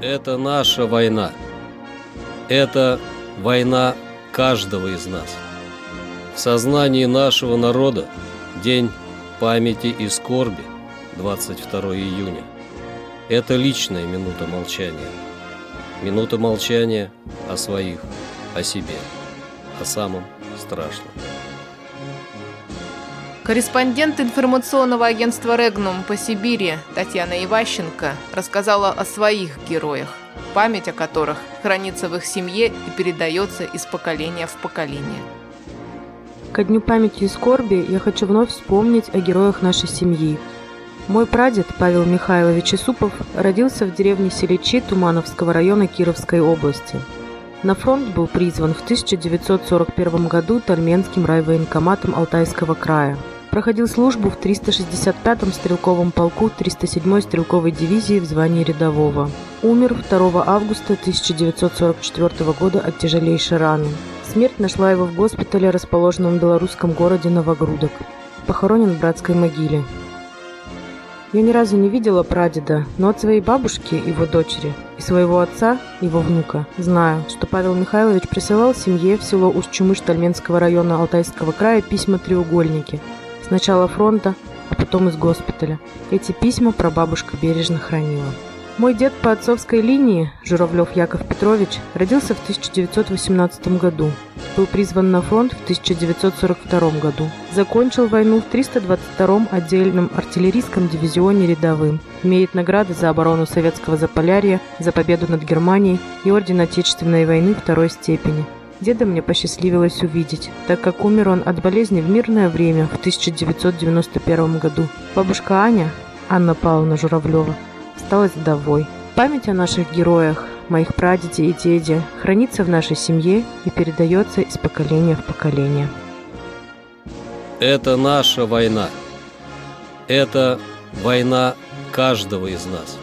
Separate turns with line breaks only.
Это наша война. Это война каждого из нас. В сознании нашего народа День памяти и скорби 22 июня. Это личная минута молчания. Минута молчания о своих, о себе, о самом страшном.
Корреспондент информационного агентства «Регнум» по Сибири Татьяна Иващенко рассказала о своих героях, память о которых хранится в их семье и передается из поколения в поколение.
Ко Дню памяти и скорби я хочу вновь вспомнить о героях нашей семьи. Мой прадед Павел Михайлович Исупов родился в деревне Селичи Тумановского района Кировской области. На фронт был призван в 1941 году Тальменским райвоенкоматом Алтайского края – Проходил службу в 365-м стрелковом полку 307-й стрелковой дивизии в звании рядового. Умер 2 августа 1944 года от тяжелейшей раны. Смерть нашла его в госпитале, расположенном в белорусском городе Новогрудок. Похоронен в братской могиле. Я ни разу не видела прадеда, но от своей бабушки, его дочери, и своего отца, его внука, знаю, что Павел Михайлович присылал семье в село Усть-Чумыш Тальменского района Алтайского края письма-треугольники – Сначала фронта, а потом из госпиталя. Эти письма прабабушка бережно хранила. Мой дед по отцовской линии, Журавлев Яков Петрович, родился в 1918 году. Был призван на фронт в 1942 году. Закончил войну в 322-м отдельном артиллерийском дивизионе рядовым. Имеет награды за оборону советского Заполярья, за победу над Германией и Орден Отечественной войны второй степени. Деда мне посчастливилось увидеть, так как умер он от болезни в мирное время в 1991 году. Бабушка Аня, Анна Павловна Журавлева, осталась вдовой. Память о наших героях, моих прадеде и деде, хранится в нашей семье и передается из поколения в поколение.
Это наша война. Это война каждого из нас.